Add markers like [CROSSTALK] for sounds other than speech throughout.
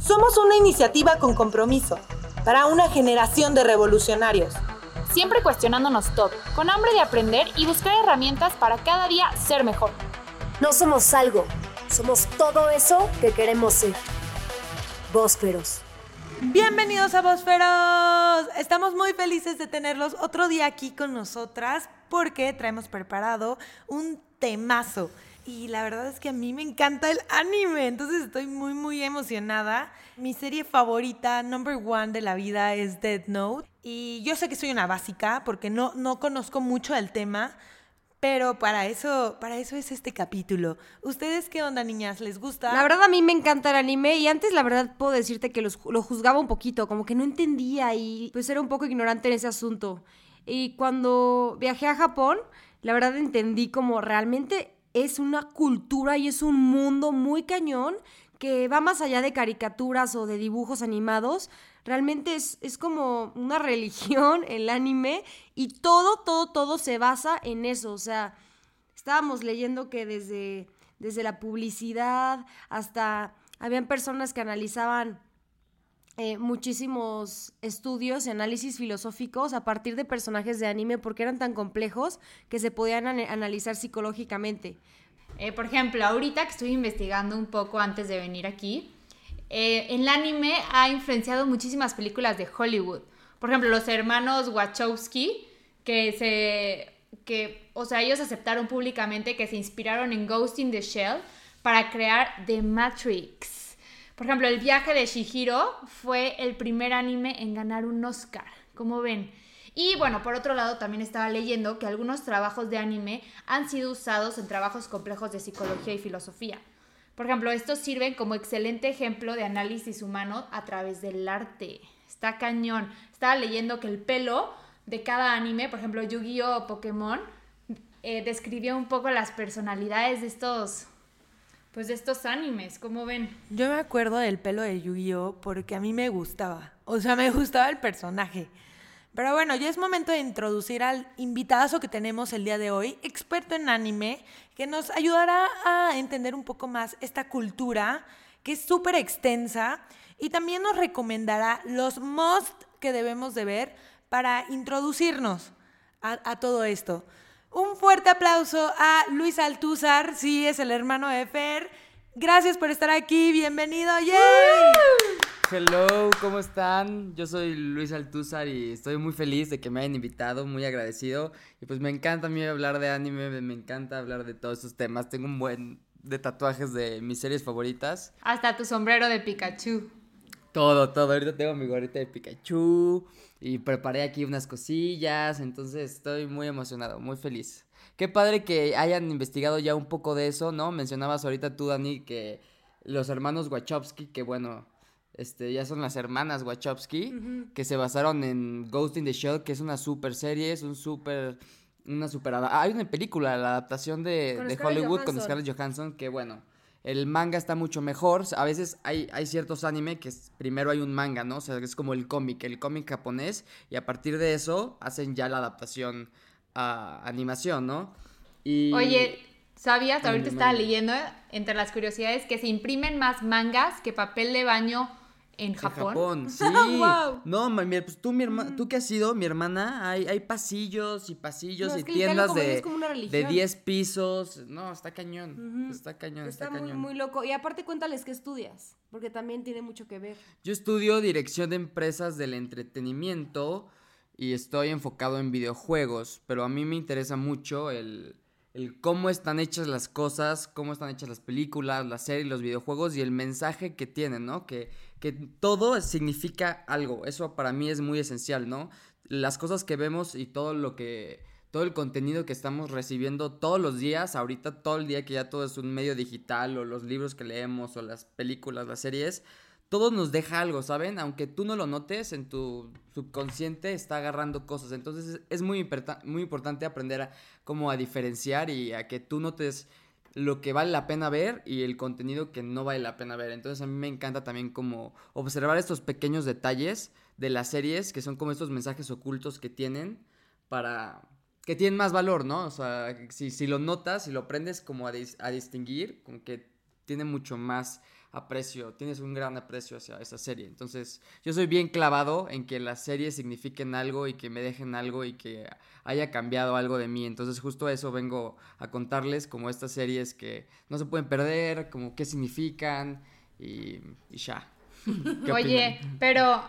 Somos una iniciativa con compromiso para una generación de revolucionarios. Siempre cuestionándonos todo, con hambre de aprender y buscar herramientas para cada día ser mejor. No somos algo, somos todo eso que queremos ser. Bósferos. Bienvenidos a Bosferos. Estamos muy felices de tenerlos otro día aquí con nosotras porque traemos preparado un temazo. Y la verdad es que a mí me encanta el anime, entonces estoy muy, muy emocionada. Mi serie favorita, number one de la vida, es Dead Note. Y yo sé que soy una básica porque no, no conozco mucho el tema, pero para eso, para eso es este capítulo. ¿Ustedes qué onda, niñas? ¿Les gusta? La verdad a mí me encanta el anime y antes la verdad puedo decirte que lo juzgaba un poquito, como que no entendía y pues era un poco ignorante en ese asunto. Y cuando viajé a Japón, la verdad entendí como realmente es una cultura y es un mundo muy cañón que va más allá de caricaturas o de dibujos animados. Realmente es, es como una [LAUGHS] religión el anime y todo, todo, todo se basa en eso. O sea, estábamos leyendo que desde, desde la publicidad hasta habían personas que analizaban eh, muchísimos estudios y análisis filosóficos a partir de personajes de anime porque eran tan complejos que se podían ana- analizar psicológicamente. Eh, por ejemplo, ahorita que estoy investigando un poco antes de venir aquí, eh, el anime ha influenciado muchísimas películas de Hollywood. Por ejemplo, los hermanos Wachowski, que se. que, o sea, ellos aceptaron públicamente que se inspiraron en Ghost in the Shell para crear The Matrix. Por ejemplo, El viaje de Shihiro fue el primer anime en ganar un Oscar. Como ven. Y bueno, por otro lado, también estaba leyendo que algunos trabajos de anime han sido usados en trabajos complejos de psicología y filosofía. Por ejemplo, estos sirven como excelente ejemplo de análisis humano a través del arte. Está cañón. Estaba leyendo que el pelo de cada anime, por ejemplo, Yu-Gi-Oh! o Pokémon, eh, describió un poco las personalidades de estos, pues de estos animes. ¿Cómo ven? Yo me acuerdo del pelo de Yu-Gi-Oh porque a mí me gustaba. O sea, me [LAUGHS] gustaba el personaje. Pero bueno, ya es momento de introducir al invitadazo que tenemos el día de hoy, experto en anime, que nos ayudará a entender un poco más esta cultura que es súper extensa y también nos recomendará los must que debemos de ver para introducirnos a, a todo esto. Un fuerte aplauso a Luis Altúzar, sí, es el hermano de Fer. Gracias por estar aquí, bienvenido, ¡yay! Hello, ¿cómo están? Yo soy Luis Altúzar y estoy muy feliz de que me hayan invitado, muy agradecido. Y pues me encanta a mí hablar de anime, me- encanta hablar de todos estos temas. Tengo un buen de tatuajes de mis series favoritas. Hasta tu sombrero de Pikachu. Todo, todo. Ahorita tengo mi gorrita de Pikachu y preparé aquí unas cosillas, entonces estoy muy emocionado, muy feliz. Qué padre que hayan investigado ya un poco de eso, ¿no? Mencionabas ahorita tú, Dani, que los hermanos Wachowski, que bueno, este, ya son las hermanas Wachowski, que se basaron en Ghost in the Shell, que es una super serie, es un super, una super, hay una película, la adaptación de, de Hollywood con. Scarlett Johansson, que bueno, el manga está mucho mejor. A veces hay, hay ciertos anime que es- primero hay un manga, ¿no? O sea, es como el cómic, el cómic japonés, y a partir de eso hacen ya la adaptación a animación, ¿no? Y... Oye, ¿sabías? Ahorita estaba leyendo entre las curiosidades que se imprimen más mangas que papel de baño en En Japón. Japón, [LAUGHS] sí. Guau. No, ma- mira, pues tú, mi herma- tú que has sido mi hermana, hay, hay pasillos y pasillos No, y es que literal tiendas de, de religión. 10 pisos. No, está cañón. Ujú. Está cañón, está, Está muy, cañón. muy loco. Y aparte cuéntales qué estudias, porque también tiene mucho que ver. Yo estudio dirección de empresas del entretenimiento y estoy enfocado en videojuegos, pero a mí me interesa mucho el, el cómo están hechas las cosas, cómo están hechas las películas, las series, los videojuegos y el mensaje que tienen, ¿no? Que, que todo significa algo, eso para mí es muy esencial, ¿no? Las cosas que vemos y todo lo que todo el contenido que estamos recibiendo todos los días, ahorita todo el día que ya todo es un medio digital o los libros que leemos o las películas, las series, todo nos deja algo, ¿saben? Aunque tú no lo notes, en tu subconsciente está agarrando cosas. Entonces es, muy, muy importante aprender a cómo a diferenciar y a que tú notes lo que vale la pena ver y el contenido que no vale la pena ver. Entonces a mí me encanta también como observar estos pequeños detalles de las series que son como estos mensajes ocultos que tienen para que tienen más valor, ¿no? O sea, si, si lo notas, si lo aprendes como a, a distinguir, como que tiene mucho más aprecio, tienes un gran aprecio hacia esa serie. Entonces, yo soy bien clavado en que las series signifiquen algo y que me dejen algo y que haya cambiado algo de mí. Entonces, justo eso vengo a contarles como estas series que no se pueden perder, como qué significan y, y ya. [LAUGHS] ¿Qué Oye, opinan? pero,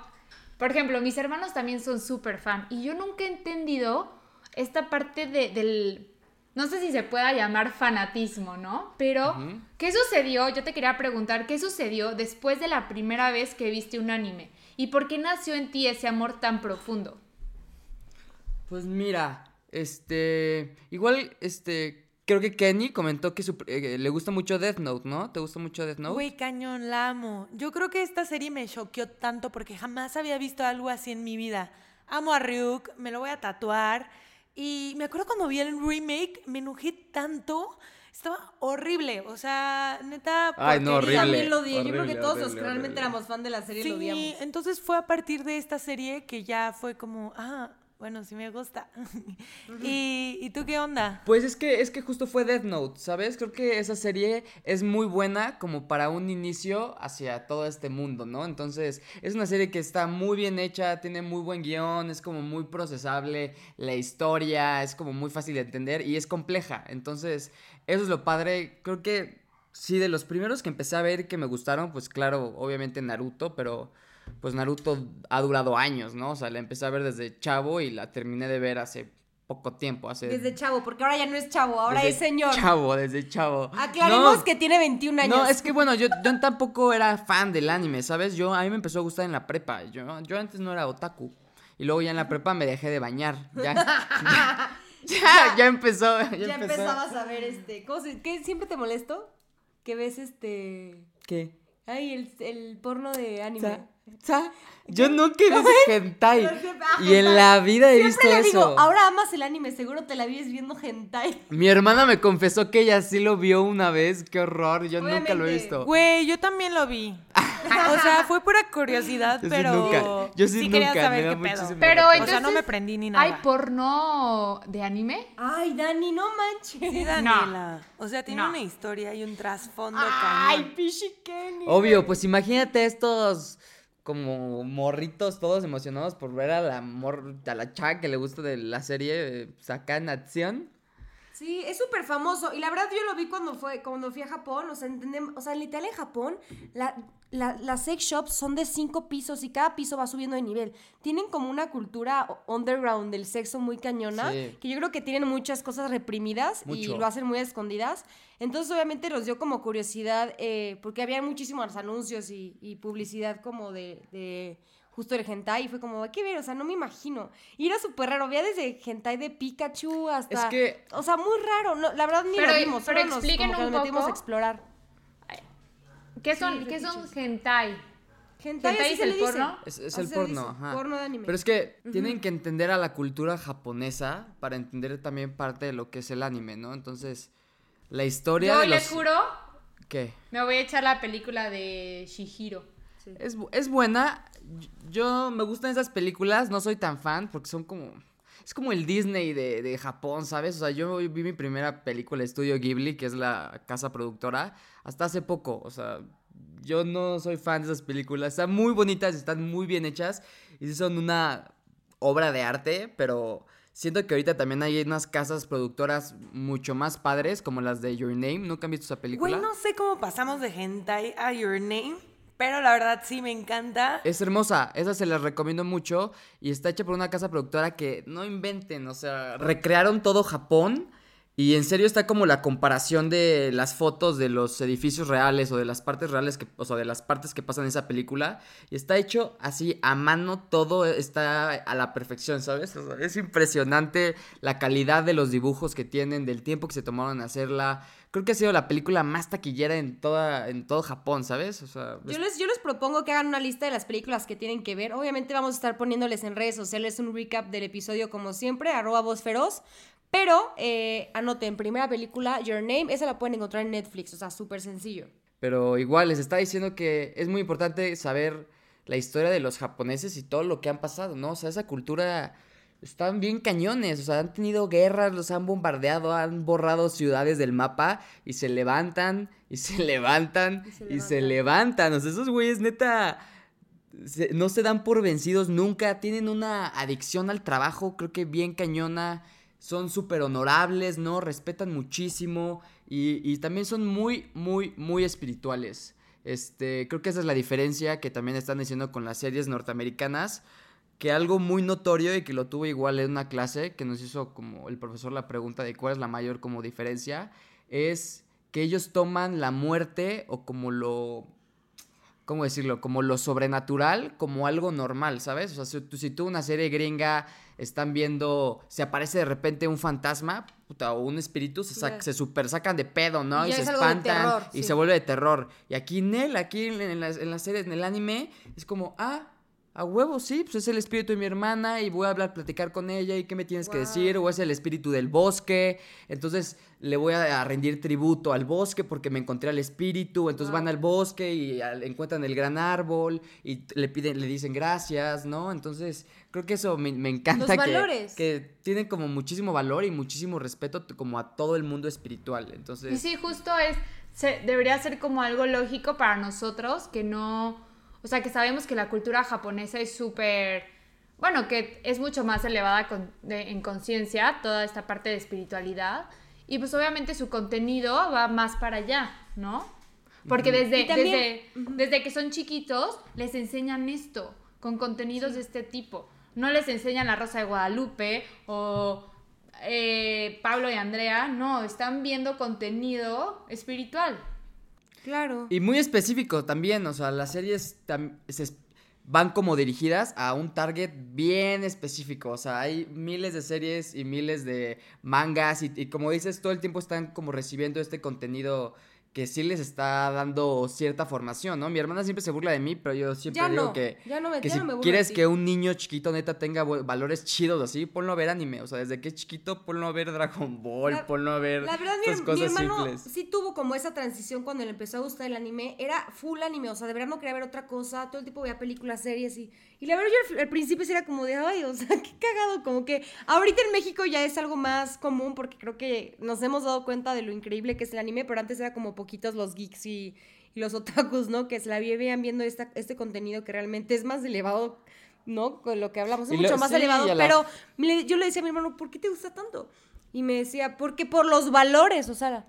por ejemplo, mis hermanos también son súper fan y yo nunca he entendido esta parte de- del, no sé si se pueda llamar fanatismo, ¿no? Pero. ¿qué sucedió? Yo te quería preguntar, ¿qué sucedió después de la primera vez que viste un anime? ¿Y por qué nació en ti ese amor tan profundo? Pues mira, este, igual, este, creo que Kenny comentó que su- eh, le gusta mucho Death Note, ¿no? ¿Te gusta mucho Death Note? Güey, cañón, la amo. Yo creo que esta serie me choqueó tanto porque jamás había visto algo así en mi vida. Amo a Ryuk, me lo voy a tatuar. Y me acuerdo cuando vi el remake, me enojé tanto. Estaba horrible. O sea, neta. Ay, no, horrible. También lo odié. Yo creo que horrible, todos los que realmente horrible. éramos fan de la serie lo Sí, odiamos. entonces fue a partir de esta serie que ya fue como, ah, bueno, sí me gusta. [LAUGHS] ¿Y, ¿Y tú qué onda? Pues es que, es que justo fue Death Note, ¿sabes? Creo que esa serie es muy buena como para un inicio hacia todo este mundo, ¿no? Entonces, es una serie que está muy bien hecha, tiene muy buen guion, es como muy procesable, la historia es como muy fácil de entender y es compleja. Entonces, eso es lo padre. Creo que sí, de los primeros que empecé a ver que me gustaron, pues claro, obviamente Naruto, pero pues Naruto ha durado años, ¿no? O sea, la empecé a ver desde chavo y la terminé de ver hace poco tiempo, hace... Desde chavo, porque ahora ya no es chavo, ahora desde es señor. Chavo, desde chavo. Aclaremos No, que tiene 21 años. No, es que bueno, yo, yo tampoco era fan del anime, ¿sabes? Yo, a mí me empezó a gustar en la prepa. Yo, yo antes no era otaku. Y luego ya en la prepa me dejé de bañar. Ya, [LAUGHS] ya, ya, ya empezó. Ya, ya empezó. empezabas a ver este. ¿Cómo se, ¿Qué siempre te molesto? Que ves este. ¿Qué? Ay, el, el porno de anime. Sa- Yo nunca he visto hentai. Y en la vida he Siempre visto le digo, eso. ahora amas el anime, seguro te la vives viendo hentai. [LAUGHS] Mi hermana me confesó que ella sí lo vio una vez. Qué horror. Yo nunca lo he visto. Güey, yo también lo vi. O sea, fue pura curiosidad, Yo sí pero. nunca. Yo sí quería nunca, saber me da qué pedo. Pero reparo. O entonces, sea, no me prendí ni nada. ¿Hay porno de anime? Ay, Dani, no Sí, manches. Daniela. O sea, tiene No. una historia y un trasfondo Ay. Pichi. Obvio, pues imagínate estos como morritos todos emocionados por ver a la mor a la chava que le gusta de la serie eh, acá en acción. Sí, es súper famoso. Y la verdad yo lo vi cuando fue, cuando fui a Japón. O sea, entendemos, o sea, literal en Japón, la, la- las sex shops son de cinco pisos y cada piso va subiendo de nivel. Tienen como una cultura underground del sexo muy cañona. Sí. Que yo creo que tienen muchas cosas reprimidas y Mucho. lo hacen muy escondidas. Entonces, obviamente, nos dio como curiosidad, eh, porque había muchísimos anuncios y, y publicidad como de, de justo el hentai. Y fue como, hay que ver, o sea, no me imagino. Y era súper raro. Había desde hentai de Pikachu hasta. Es que O sea, muy raro. No, la verdad ni Pero- lo vimos. pero solo nos, expliquen como que un nos metimos poco. a explorar. ¿Qué son, Sí, ¿qué son hentai? Hentai, ¿Hentai es el porno? es, es el porno, ajá. porno de anime. Pero es que tienen que entender a la cultura japonesa para entender también parte de lo que es el anime, ¿no? Entonces, la historia Yo de les los juro, ¿Qué? me voy a echar la película de Shihiro. Es, es buena. Yo me gustan esas películas, no soy tan fan porque son como... Es como el Disney de, de Japón, ¿sabes? O sea, yo vi mi primera película, Estudio Ghibli, que es la casa productora, hasta hace poco. O sea, yo no soy fan de esas películas. Están muy bonitas, están muy bien hechas y son una obra de arte, pero siento que ahorita también hay unas casas productoras mucho más padres, como las de Your Name. ¿Nunca han visto esa película? Güey, no sé cómo pasamos de hentai a Your Name, pero la verdad sí me encanta. Es hermosa, esa se las recomiendo mucho y está hecha por una casa productora que no inventen, o sea, recrearon todo Japón y en serio está como la comparación de las fotos de los edificios reales o de las partes reales, que, o sea, de las partes que pasan en esa película y está hecho así a mano, todo está a la perfección, ¿sabes? O sea, es impresionante la calidad de los dibujos que tienen, del tiempo que se tomaron en hacerla. Creo que ha sido la película más taquillera en toda en todo Japón, ¿sabes? O sea, Yo les, yo les propongo que hagan una lista de las películas que tienen que ver. Obviamente vamos a estar poniéndoles en redes sociales un recap del episodio como siempre, arroba voz feroz. Pero eh, anoten, primera película, Your Name, esa la pueden encontrar en Netflix, o sea, súper sencillo. Pero igual les está diciendo que es muy importante saber la historia de los japoneses y todo lo que han pasado, ¿no? O sea, esa cultura están bien cañones, o sea, han tenido guerras, los han bombardeado, han borrado ciudades del mapa y se levantan y se [LAUGHS] levantan y se levantan. O sea, esos güeyes neta se- no se dan por vencidos nunca, tienen una adicción al trabajo, creo que bien cañona, son súper honorables, ¿no? Respetan muchísimo y, y también son muy, muy, muy espirituales. Este, creo que esa es la diferencia que también están diciendo con las series norteamericanas que algo muy notorio y que lo tuve igual en una clase que nos hizo como el profesor la pregunta de cuál es la mayor como diferencia es que ellos toman la muerte o como lo ¿cómo decirlo? Como lo sobrenatural, como algo normal, ¿sabes? O sea, si tú, si tú una serie gringa están viendo, se aparece de repente un fantasma, puta, o un espíritu, se, sac- Ya. se super sacan de pedo, ¿no? Y se espantan terror, y sí. se vuelve de terror. Y aquí en él, aquí en, en la, en la serie, en el anime, es como, ah, a huevo, sí, pues es el espíritu de mi hermana y voy a hablar, platicar con ella y qué me tienes que decir, o es el espíritu del bosque, entonces le voy a, rendir tributo al bosque porque me encontré al espíritu, entonces van al bosque y al- encuentran el gran árbol y le piden, le dicen gracias, ¿no? Entonces creo que eso me, me encanta Los que, valores. que tienen como muchísimo valor y muchísimo respeto como a todo el mundo espiritual, entonces... Y sí, justo es, se- debería ser como algo lógico para nosotros, que no, o sea, que sabemos que la cultura japonesa es súper, bueno, que es mucho más elevada con- de- en conciencia, toda esta parte de espiritualidad, y pues obviamente su contenido va más para allá, ¿no? Porque desde, también- desde, desde que son chiquitos les enseñan esto, con contenidos de este tipo. No les enseñan la Rosa de Guadalupe o eh, Pablo y Andrea, no, están viendo contenido espiritual. Claro. Y muy específico también, o sea, las series se van como dirigidas a un target bien específico, o sea, hay miles de series y miles de mangas y, y como dices, todo el tiempo están como recibiendo este contenido que sí les está dando cierta formación, ¿no? Mi hermana siempre se burla de mí, pero yo siempre Ya digo no, que, ya no me- que ya si no me burlo quieres que un niño chiquito neta tenga valores chidos así, ponlo a ver anime, o sea, desde que es chiquito ponlo a ver Dragon Ball, La- ponlo a ver La verdad, mi, estas mi cosas hermano simples. sí tuvo como esa transición cuando le empezó a gustar el anime. Era full anime, o sea, de verdad no quería ver otra cosa. Todo el tiempo veía películas, series y... Y la verdad, yo al, al principio sí era como de, ay, o sea, [LAUGHS] qué cagado. Como que ahorita en México ya es algo más común porque creo que nos hemos dado cuenta de lo increíble que es el anime, pero antes era como poquitos los geeks y, y los [LAUGHS] otakus, ¿no? Que se la vivían viendo esta, este contenido que realmente es más elevado, ¿no? Con lo que hablamos, es Y lo- mucho más sí, elevado, la- pero yo le decía a mi hermano, ¿por qué te gusta tanto? Y me decía, porque por los valores, o sea,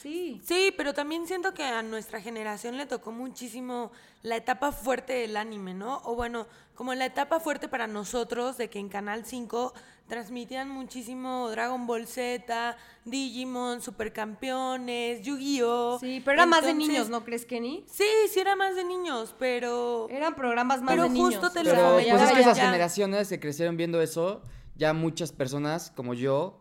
sí. Sí, pero también siento que a nuestra generación le tocó muchísimo la etapa fuerte del anime, ¿no? O bueno, como la etapa fuerte para nosotros de que en Canal 5 transmitían muchísimo Dragon Ball Z, Digimon, Supercampeones, Yu-Gi-Oh! Sí, pero era más de niños, ¿no crees, Kenny? Sí, sí era más de niños, pero... Eran programas más Pero de niños. justo te o lo sea, Pero ya- pues es que esas ya- generaciones que crecieron viendo eso, ya muchas personas como yo,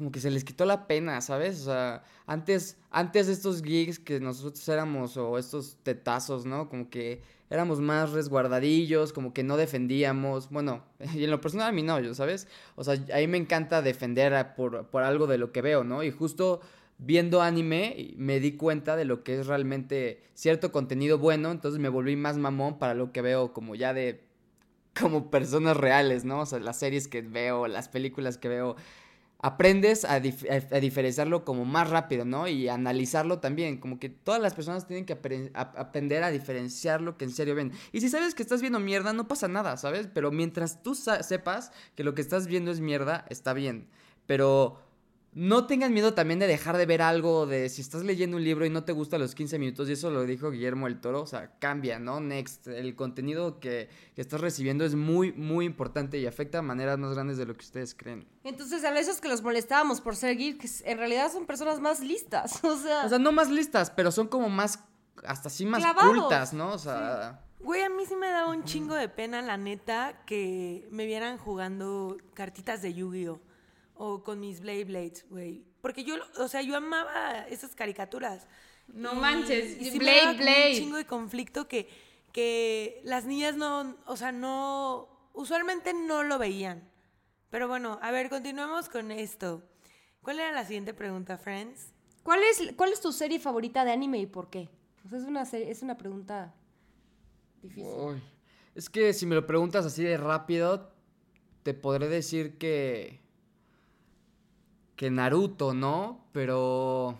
como que se les quitó la pena, ¿sabes? O sea, antes, antes estos gigs que nosotros éramos, o estos tetazos, ¿no? Como que éramos más resguardadillos, como que no defendíamos, bueno, [LAUGHS] y en lo personal a mí no, yo, ¿sabes? O sea, a mí me encanta defender por, por algo de lo que veo, ¿no? Y justo viendo anime me di cuenta de lo que es realmente cierto contenido bueno, entonces me volví más mamón para lo que veo como ya de como personas reales, ¿no? O sea, las series que veo, las películas que veo, aprendes a, dif- a- a diferenciarlo como más rápido, ¿no? Y analizarlo también, como que todas las personas tienen que aprender a diferenciar lo que en serio ven. Y si sabes que estás viendo mierda, no pasa nada, ¿sabes? Pero mientras tú sepas que lo que estás viendo es mierda, está bien. Pero no tengan miedo también de dejar de ver algo, de si estás leyendo un libro y no te gusta los 15 minutos, y eso lo dijo Guillermo el Toro, o sea, cambia, ¿no? Next, el contenido que, que estás recibiendo es muy, muy importante y afecta de maneras más grandes de lo que ustedes creen. Entonces, a esos que los molestábamos por ser geeks, en realidad son personas más listas. [LAUGHS] O sea, O sea, no más listas, pero son como más, hasta así más Clavados. cultas, ¿no? O sea, Güey, a mí sí me daba un chingo de pena, la neta, que me vieran jugando cartitas de Yu-Gi-Oh! O con mis Blade Blades, güey. Porque yo, o sea, yo amaba esas caricaturas. No Y- manches, y sí me Blade daba como Blade. un chingo de conflicto que, que las niñas no, o sea, no, usualmente no lo veían. Pero bueno, a ver, continuemos con esto. ¿Cuál era la siguiente pregunta, Friends? ¿cuál es, ¿cuál es tu serie favorita de anime y por qué? O sea, es una, serie- es una pregunta difícil. uy. es que si me lo preguntas así de rápido, te podré decir que. Que Naruto, ¿no? Pero.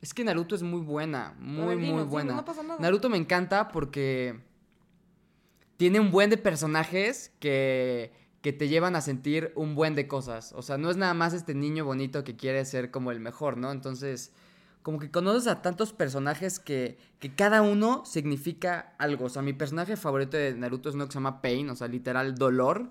Es que Naruto es muy buena, muy, ver, muy dinos, dinos, buena. no pasa nada. Naruto me encanta porque tiene un buen de personajes que, que te llevan a sentir un buen de cosas. O sea, no es nada más este niño bonito que quiere ser como el mejor, ¿no? Entonces, como que conoces a tantos personajes que, que cada uno significa algo. O sea, mi personaje favorito de Naruto es uno que se llama Pain, o sea, literal dolor.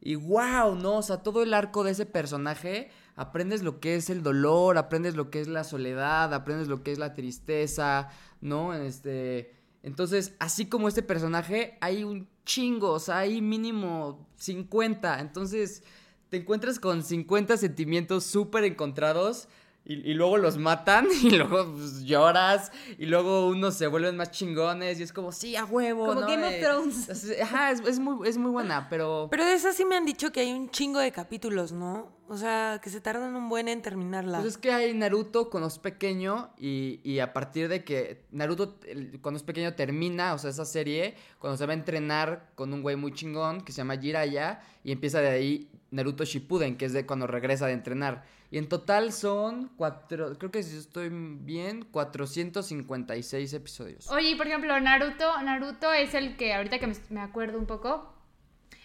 Y wow, ¿no? O sea, todo el arco de ese personaje, aprendes lo que es el dolor, aprendes lo que es la soledad, aprendes lo que es la tristeza, ¿no? Este, entonces, así como este personaje, hay un chingo, o sea, hay mínimo 50. Entonces, te encuentras con 50 sentimientos súper encontrados. Y, y luego los matan [LAUGHS] y luego pues, lloras y luego unos se vuelven más chingones y es como, sí, a huevo. Como ¿no? Game of Eh, Thrones. es- Ajá, es, es muy, es muy buena, pero... Pero de esa sí me han dicho que hay un chingo de capítulos, ¿no? O sea, que se tardan un buen en terminarla. Pues es que hay Naruto cuando es pequeño y, y a partir de que Naruto cuando es pequeño termina, o sea, esa serie, cuando se va a entrenar con un güey muy chingón que se llama Jiraiya y empieza de ahí Naruto Shippuden, que es de cuando regresa de entrenar. Y en total son cuatro, creo que si estoy bien, 456 episodios. Oye, y por ejemplo, Naruto, Naruto es el que, ahorita que me, acuerdo un poco,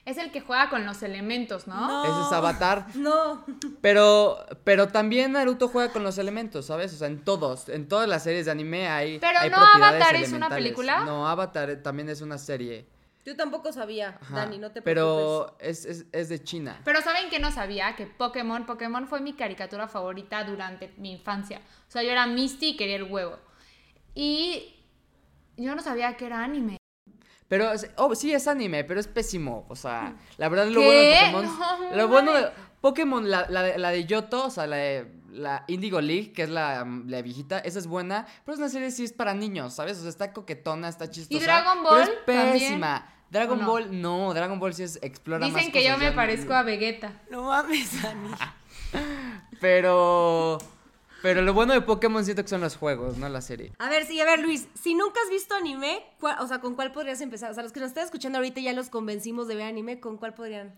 es el que juega con los elementos, ¿no? No. Ese es Avatar. [LAUGHS] No. Pero, pero también Naruto juega con los elementos, ¿sabes? O sea, en todos, en todas las series de anime hay. Pero hay no propiedades Avatar es una elementales. película. No, Avatar también es una serie. Yo tampoco sabía, Ajá, Dani, no te preocupes. Pero es, es, es de China. Pero ¿saben que no sabía? Que Pokémon, Pokémon fue mi caricatura favorita durante mi infancia. O sea, yo era Misty y quería el huevo. Y yo no sabía que era anime. Pero oh, sí es anime, pero es pésimo. O sea, la verdad lo ¿Qué? bueno de Pokémon. No, lo bueno de. Pokémon, la, la, de- la de Yoto, o sea, la de la Indigo League, que es la, la viejita, esa es buena, pero es una serie sí es para niños, ¿sabes? O sea, está coquetona, está chistosa. Dragon pero es Ball también? Dragon. Ball, no, Dragon Ball sí es explora más Dicen que yo me no- parezco a Vegeta. No mames, Dani. [LAUGHS] Pero. Pero lo bueno de Pokémon siento que son los juegos, no la serie. A ver, sí, a ver, Luis, si nunca has visto anime, ¿cuál- o sea, ¿con cuál podrías empezar? O sea, los que nos están escuchando ahorita ya los convencimos de ver anime, ¿con cuál podrían?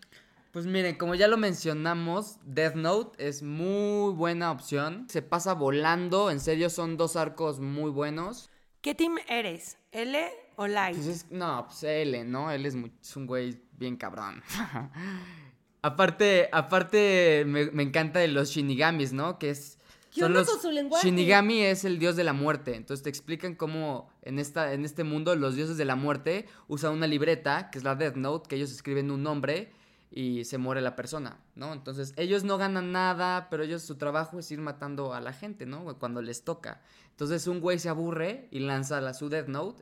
Pues miren, como ya lo mencionamos, Death Note es muy buena opción. Se pasa volando, en serio son dos arcos muy buenos. ¿Qué team eres? ¿L o Light? Pues es, no, pues L, ¿no? Él es, muy- es un güey bien cabrón. [LAUGHS] aparte, aparte me, me encanta de los Shinigamis, ¿no? Que es... ¿Qué onda los- con su lenguaje? Shinigami es el dios de la muerte. Entonces te explican cómo en, esta, en este mundo los dioses de la muerte usan una libreta, que es la Death Note, que ellos escriben un nombre y se muere la persona, ¿no? Entonces ellos no ganan nada, pero ellos su trabajo es ir matando a la gente, ¿no? Cuando les toca. Entonces un güey se aburre y lanza la, su Death Note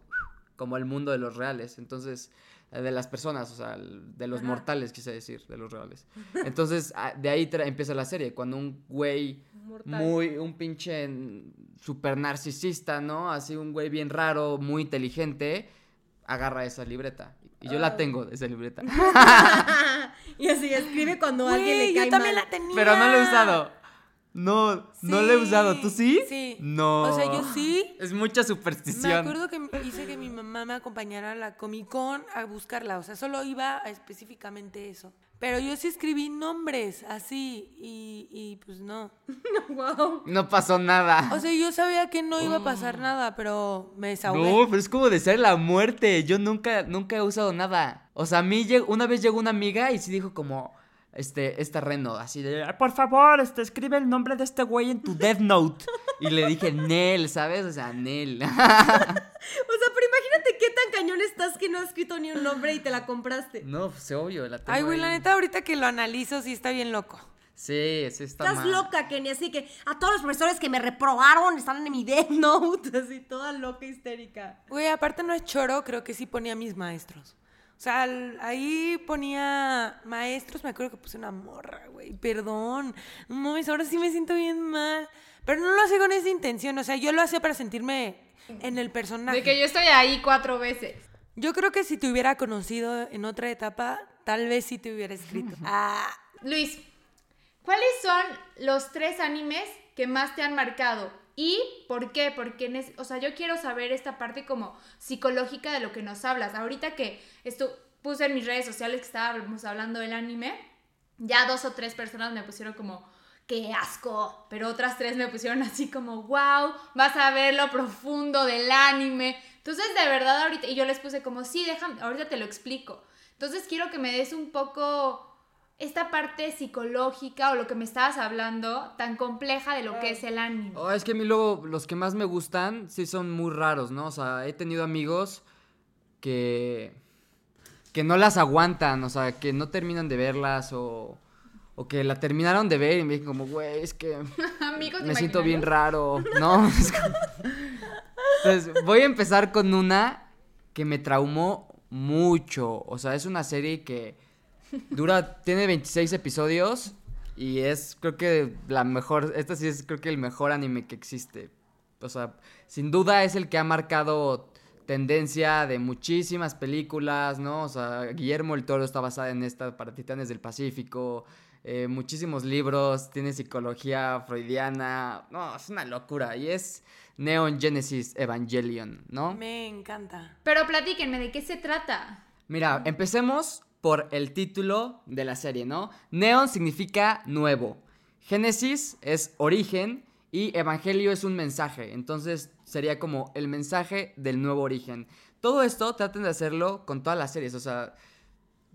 como el mundo de los reales. Entonces, eh, de las personas, o sea, de los mortales, quise decir, de los reales. [LAUGHS] Entonces, ah, de ahí empieza la serie, cuando un güey Mortal. muy, un pinche super narcisista, ¿no? Así un güey bien raro, muy inteligente, agarra esa libreta. Y yo Ah. la tengo, esa libreta. [LAUGHS] y así escribe cuando alguien le cae yo también mal. la tenía. Pero no la he usado. No, no la he usado. ¿Tú sí? Sí. No. O sea, yo sí. Es mucha Me superstición. acuerdo que hice que mi mamá me acompañara a la Comic Con a buscarla. O sea, solo iba a específicamente eso. Pero yo sí escribí nombres así y, y pues no. [LAUGHS] Wow. No pasó nada. O sea, yo sabía que no iba a pasar nada, pero me desahogué. No, pero es como desear la muerte. Yo nunca, nunca he usado nada. O sea, a mí lleg- una vez llegó una amiga y sí dijo como, este, este reno, así de, "Ah, por favor, este, escribe el nombre de este güey en tu Death Note. Y le dije, Nel, ¿sabes? O sea, Nel. [LAUGHS] O sea, pero imagínate qué tan cañón estás que no has escrito ni un nombre y te la compraste. no, pues obvio, la tengo Ay, güey, la ahí. neta, ahorita que lo analizo, sí está bien loco. Sí, sí está Estás mal. loca, Kenny, así que a todos los profesores que me reprobaron están en mi Death Note, [LAUGHS] así toda loca, histérica. Güey, aparte no es choro, creo que sí ponía mis maestros. O sea, ahí ponía maestros, me acuerdo que puse una morra, güey. Perdón. No mames, ahora sí me siento bien mal. Pero no lo hacía con esa intención, o sea, yo lo hacía para sentirme en el personaje. De que yo estoy ahí cuatro veces. Yo creo que si te hubiera conocido en otra etapa, tal vez sí te hubiera escrito. [LAUGHS] Ah, Luis, ¿cuáles son los tres animes que más te han marcado? ¿Y por qué? Porque, o sea, yo quiero saber esta parte como psicológica de lo que nos hablas. Ahorita que esto puse en mis redes sociales que estábamos hablando del anime, Ya dos o tres personas me pusieron como, qué asco, pero otras tres me pusieron así como, wow, vas a ver lo profundo del anime. Entonces, de verdad, ahorita, y yo les puse como, sí, déjame, ahorita te lo explico. Entonces, quiero que me des un poco esta parte psicológica o lo que me estabas hablando tan compleja de lo que es el anime. Oh, es que a mí luego los que más me gustan sí son muy raros, ¿no? O sea, he tenido amigos que que no las aguantan, o sea, que no terminan de verlas o, o que la terminaron de ver y me dicen como, güey, es que [LAUGHS] Amigos me siento bien raro, ¿no? [LAUGHS] Entonces, voy a empezar con una que me traumó mucho, o sea, es una serie que dura, tiene 26 episodios y es, creo que la mejor, esta sí es, creo que el mejor anime que existe. O sea, sin duda es el que ha marcado tendencia de muchísimas películas, ¿no? O sea, Guillermo el Toro está basada en esta para Titanes del Pacífico, eh, muchísimos libros, tiene psicología freudiana, no, es una locura y es Neon Genesis Evangelion, ¿no? Me encanta. Pero platíquenme, ¿de qué se trata? Mira, empecemos por el título de la serie, ¿no? Neon significa nuevo. Génesis es origen y Evangelio es un mensaje. Entonces sería como el mensaje del nuevo origen. Todo esto traten de hacerlo con todas las series. O sea,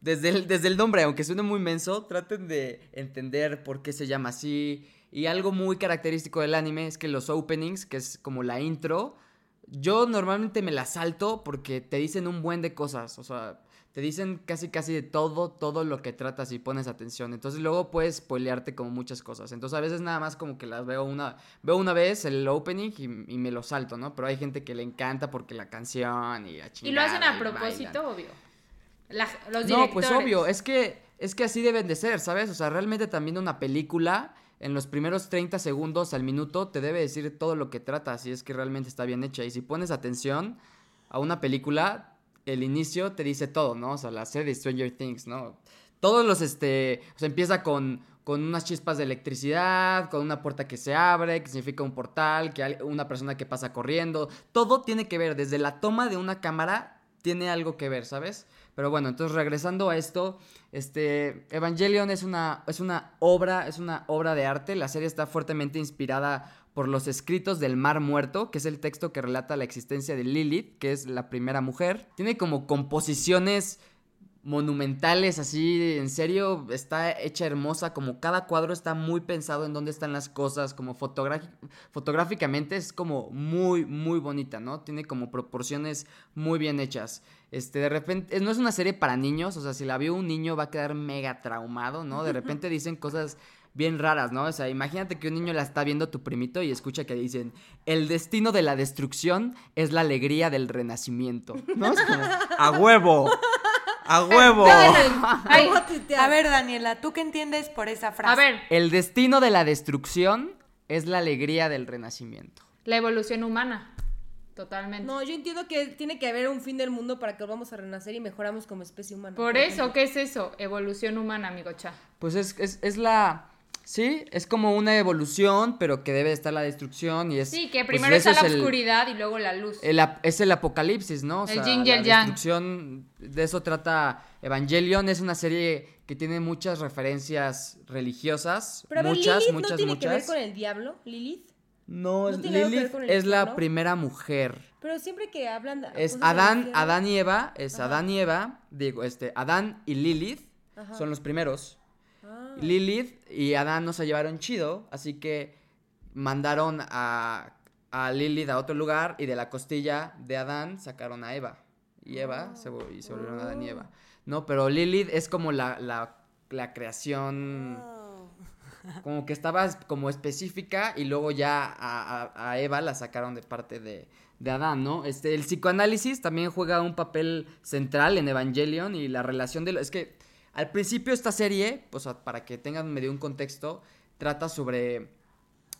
desde el, desde el nombre, aunque suene muy menso, traten de entender por qué se llama así. Y algo muy característico del anime es que los openings, que es como la intro, yo normalmente me la salto porque te dicen un buen de cosas. O sea, te dicen casi casi de todo, todo lo que tratas y pones atención. Entonces luego puedes spoilearte como muchas cosas. Entonces a veces nada más como que las veo una, veo una vez el opening y, y me lo salto, ¿no? Pero hay gente que le encanta porque la canción y la chingada. Y lo hacen a propósito, bailan. obvio. La- los No, pues directores. obvio, es que, es que así deben de ser, ¿sabes? O sea, realmente también una película, en los primeros 30 segundos al minuto, te debe decir todo lo que trata, si es que realmente está bien hecha. Y si pones atención a una película, el inicio te dice todo, ¿no? O sea, la serie Stranger Things, ¿no? Todos los, este, o sea, empieza con, con unas chispas de electricidad, con una puerta que se abre, que significa un portal, que una persona que pasa corriendo. Todo tiene que ver, desde la toma de una cámara tiene algo que ver, ¿sabes? Pero bueno, entonces regresando a esto, este Evangelion es una, es una obra, es una obra de arte. La serie está fuertemente inspirada por los escritos del Mar Muerto, que es el texto que relata la existencia de Lilith, que es la primera mujer. Tiene como composiciones monumentales, así, en serio, está hecha hermosa, como cada cuadro está muy pensado en dónde están las cosas, como fotográficamente es como muy, muy bonita, ¿no? Tiene como proporciones muy bien hechas. Este, de repente, no es una serie para niños, o sea, si la vio un niño va a quedar mega traumado, ¿no? De repente dicen cosas bien raras, ¿no? O sea, imagínate que un niño la está viendo tu primito y escucha que dicen, el destino de la destrucción es la alegría del renacimiento, ¿no? Es como, a huevo, a huevo. Ay, A ver, Daniela, ¿tú qué entiendes por esa frase? a ver, El destino de la destrucción es la alegría del renacimiento. la evolución humana. Totalmente. No, yo entiendo que tiene que haber un fin del mundo para que volvamos a renacer y mejoramos como especie humana. Por eso, ¿qué es eso? Evolución humana, amigo Cha. Pues es, es, es la... Sí, es como una evolución, pero que debe estar la destrucción y es... Sí, que pues primero está la es el- oscuridad y luego la luz. el es el apocalipsis, ¿no? O El sea, yin y la el yang. destrucción, de eso trata Evangelion, es una serie que tiene muchas referencias religiosas, Pero muchas, Lilith muchas, no tiene muchas. que ver con el diablo, Lilith. No, no tiene Lilith con el es la primera mujer. Pero siempre que hablan Es Adán, Adán y Eva, es Ajá. Adán y Eva, digo, este, Adán y Lilith Ajá. son los primeros. Ah. Lilith y Adán no se llevaron chido, así que mandaron a, a Lilith a otro lugar y de la costilla de Adán sacaron a Eva. Y Eva se, vol- y se volvieron Adán y Eva. No, pero Lilith es como la, la, la creación como que estaba es- como específica y luego ya a, a- a Eva la sacaron de parte de, de Adán, ¿no? Este, el psicoanálisis también juega un papel central en Evangelion y la relación de... lo- Es que al principio esta serie, pues para que tengan medio un contexto, trata sobre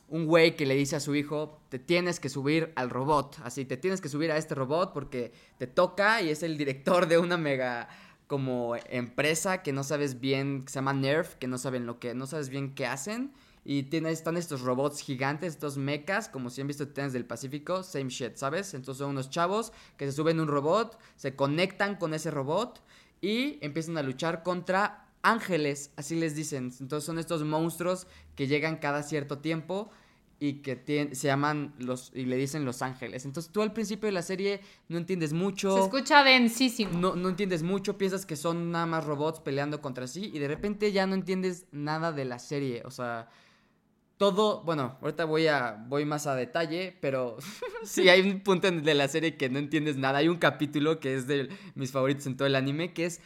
un güey que le dice a su hijo, te tienes que subir al robot, así, te tienes que subir a este robot porque te toca y es el director de una mega como empresa que no sabes bien, que se llama Nerf, que no saben lo que, no sabes bien qué hacen. Y están estos robots gigantes, estos mechas, como si han visto Titanes del Pacífico, same shit, ¿sabes? Entonces son unos chavos que se suben a un robot, se conectan con ese robot y empiezan a luchar contra ángeles, así les dicen. Entonces son estos monstruos que llegan cada cierto tiempo y que se llaman los y le dicen los ángeles. Entonces tú al principio de la serie no entiendes mucho. Se escucha densísimo. No, no entiendes mucho, piensas que son nada más robots peleando contra sí y de repente ya no entiendes nada de la serie, o sea, todo, bueno, ahorita voy a voy más a detalle, pero [LAUGHS] sí [LAUGHS] hay un punto de la serie que no entiendes nada. Hay un capítulo que es de mis favoritos en todo el anime que es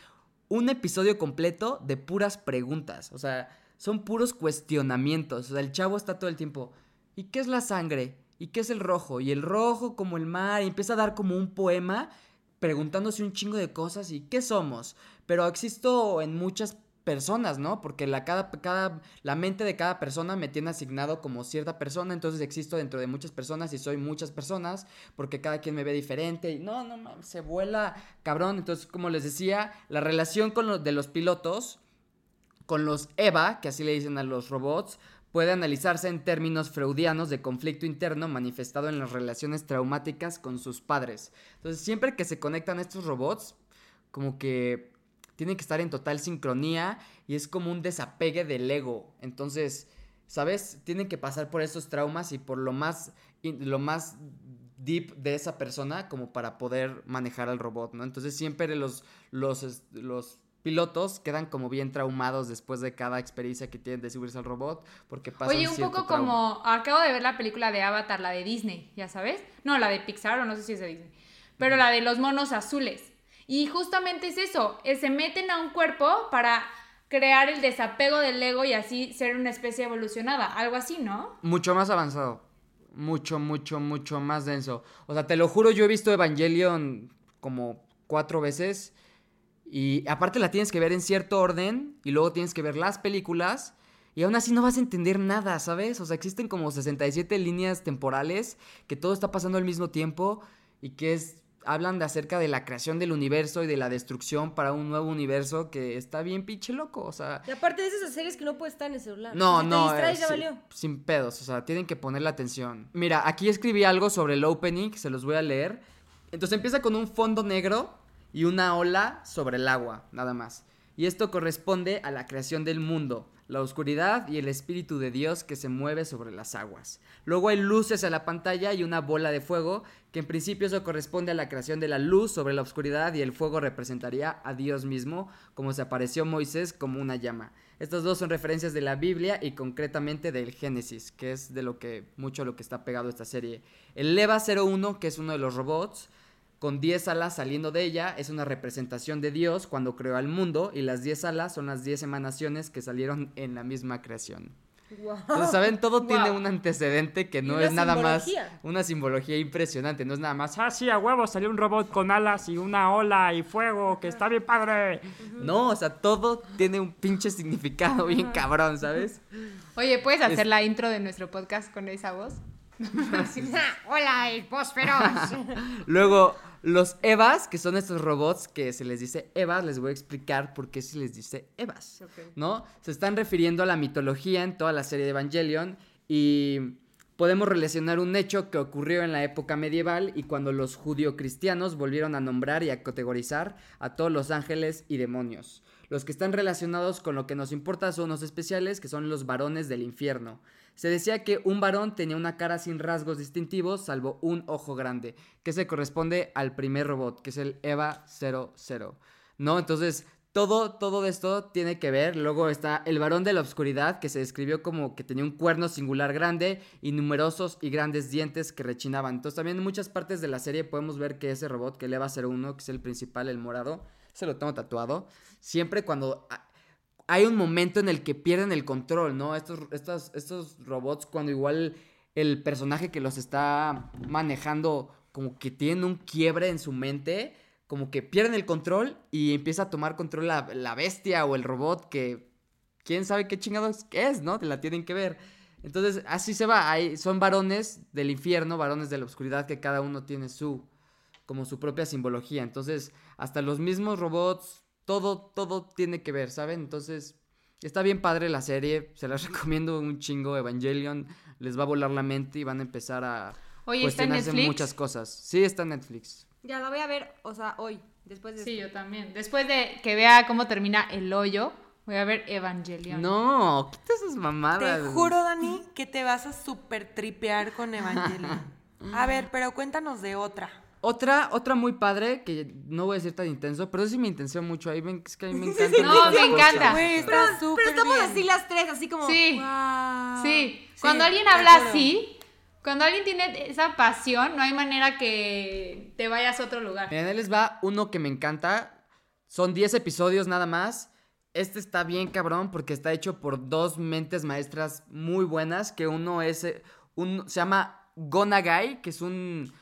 un episodio completo de puras preguntas, o sea, son puros cuestionamientos, o sea, el chavo está todo el tiempo, ¿y qué es la sangre? ¿Y qué es el rojo? Y el rojo como el mar, y empieza a dar como un poema preguntándose un chingo de cosas y qué somos. Pero existo en muchas personas, ¿no? Porque la, cada, cada, la mente de cada persona me tiene asignado como cierta persona, entonces existo dentro de muchas personas y soy muchas personas, porque cada quien me ve diferente y no, no, mames, se vuela cabrón. Entonces, como les decía, la relación con los de los pilotos, con los EVA, que así le dicen a los robots, puede analizarse en términos freudianos de conflicto interno manifestado en las relaciones traumáticas con sus padres. Entonces, siempre que se conectan estos robots, como que tienen que estar en total sincronía y es como un desapegue del ego. Entonces, ¿sabes? Tienen que pasar por esos traumas y por lo más, lo más deep de esa persona como para poder manejar al robot, ¿no? Entonces siempre los, los, los pilotos quedan como bien traumados después de cada experiencia que tienen de subirse al robot porque pasan Oye, un poco trauma. como. Acabo de ver la película de Avatar, la de Disney, ¿ya sabes? No, la de Pixar, o no sé si es de Disney. Pero la de los monos azules. Y justamente es eso: eh, se meten a un cuerpo para crear el desapego del ego y así ser una especie evolucionada. Algo así, ¿no? Mucho más avanzado. Mucho, mucho, mucho más denso. O sea, te lo juro, yo he visto Evangelion como cuatro veces. Y aparte la tienes que ver en cierto orden. Y luego tienes que ver las películas. Y aún así no vas a entender nada, ¿sabes? O sea, existen como 67 líneas temporales. Que todo está pasando al mismo tiempo. Y que es. Hablan de acerca de la creación del universo y de la destrucción para un nuevo universo que está bien pinche loco. O sea, Y aparte de esas series que no puede estar en el celular. no, si no. Te distraes, eh, ya valió. Sin pedos, o sea, tienen que ponerle atención. Mira, aquí escribí algo sobre el opening, se los voy a leer. Entonces empieza con un fondo negro y una ola sobre el agua, nada más. Y esto corresponde a la creación del mundo, la oscuridad y el espíritu de Dios que se mueve sobre las aguas. Luego hay luces a la pantalla y una bola de fuego, que en principio eso corresponde a la creación de la luz sobre la oscuridad y el fuego representaría a Dios mismo, como se apareció Moisés como una llama. Estas dos son referencias de la Biblia y concretamente del Génesis, que es de lo que mucho lo que está pegado a esta serie. El Eva 01, que es uno de los robots, con 10 alas saliendo de ella, es una representación de Dios cuando creó al mundo y las 10 alas son las 10 emanaciones que salieron en la misma creación. Entonces, ¿saben? Todo tiene un antecedente que no es nada más una simbología impresionante, no es nada más, Ah, sí, a huevo, salió un robot con alas y una ola y fuego, que está bien padre. no, o sea, todo tiene un pinche significado bien cabrón, ¿sabes? Oye, ¿puedes hacer la intro de nuestro podcast con esa voz? [LAUGHS] Hola, el feroz. [LAUGHS] Luego, los Evas, que son estos robots que se les dice Evas, les voy a explicar por qué se les dice Evas, ¿no? Se están refiriendo a la mitología en toda la serie de Evangelion y podemos relacionar un hecho que ocurrió en la época medieval y cuando los judio-cristianos volvieron a nombrar y a categorizar a todos los ángeles y demonios. Los que están relacionados con lo que nos importa son los especiales, que son los varones del infierno. Se decía que un varón tenía una cara sin rasgos distintivos, salvo un ojo grande, que se corresponde al primer robot, que es el EVA 00. ¿No? Entonces, todo, todo esto tiene que ver. Luego está el varón de la oscuridad, que se describió como que tenía un cuerno singular grande y numerosos y grandes dientes que rechinaban. Entonces, también en muchas partes de la serie podemos ver que ese robot, que el EVA 01, que es el principal, el morado, se lo tengo tatuado. Siempre cuando hay un momento en el que pierden el control, ¿no? Estos, estos, estos robots, cuando igual el personaje que los está manejando, como que tienen un quiebre en su mente, como que pierden el control y empieza a tomar control la, la bestia o el robot que quién sabe qué chingados es, ¿no? Te la tienen que ver. Entonces, así se va. Hay, son varones del infierno, varones de la oscuridad, que cada uno tiene su, como su propia simbología. Entonces, hasta los mismos robots, todo, todo tiene que ver, ¿saben? Entonces, está bien padre la serie, se las [LAUGHS] recomiendo un chingo, Evangelion, les va a volar la mente y van a empezar a Oye, ¿está en cuestionarse Netflix? muchas cosas. Sí, está en Netflix. Ya la voy a ver, o sea, hoy, después de Sí, yo también. Después de que vea cómo termina el hoyo, Voy a ver Evangelion. No, quita esas Te mamadas. juro, Dani, que te vas a super tripear con Evangelion. [LAUGHS] A ver, pero cuéntanos de otra. Otra, otra muy padre, que no voy a decir tan intenso, pero sí me intenció mucho. Ahí ven, es que a mí me encanta. No, me encanta. Pero, está súper pero estamos bien. así las tres, así como. Sí. Sí, cuando alguien habla juro. así, cuando alguien tiene esa pasión, no hay manera que te vayas a otro lugar. Miren, les va uno que me encanta. Son 10 episodios nada más. Este está bien cabrón porque está hecho por dos mentes maestras muy buenas. Que uno es. eh, Un, se llama Gonagai, que es un.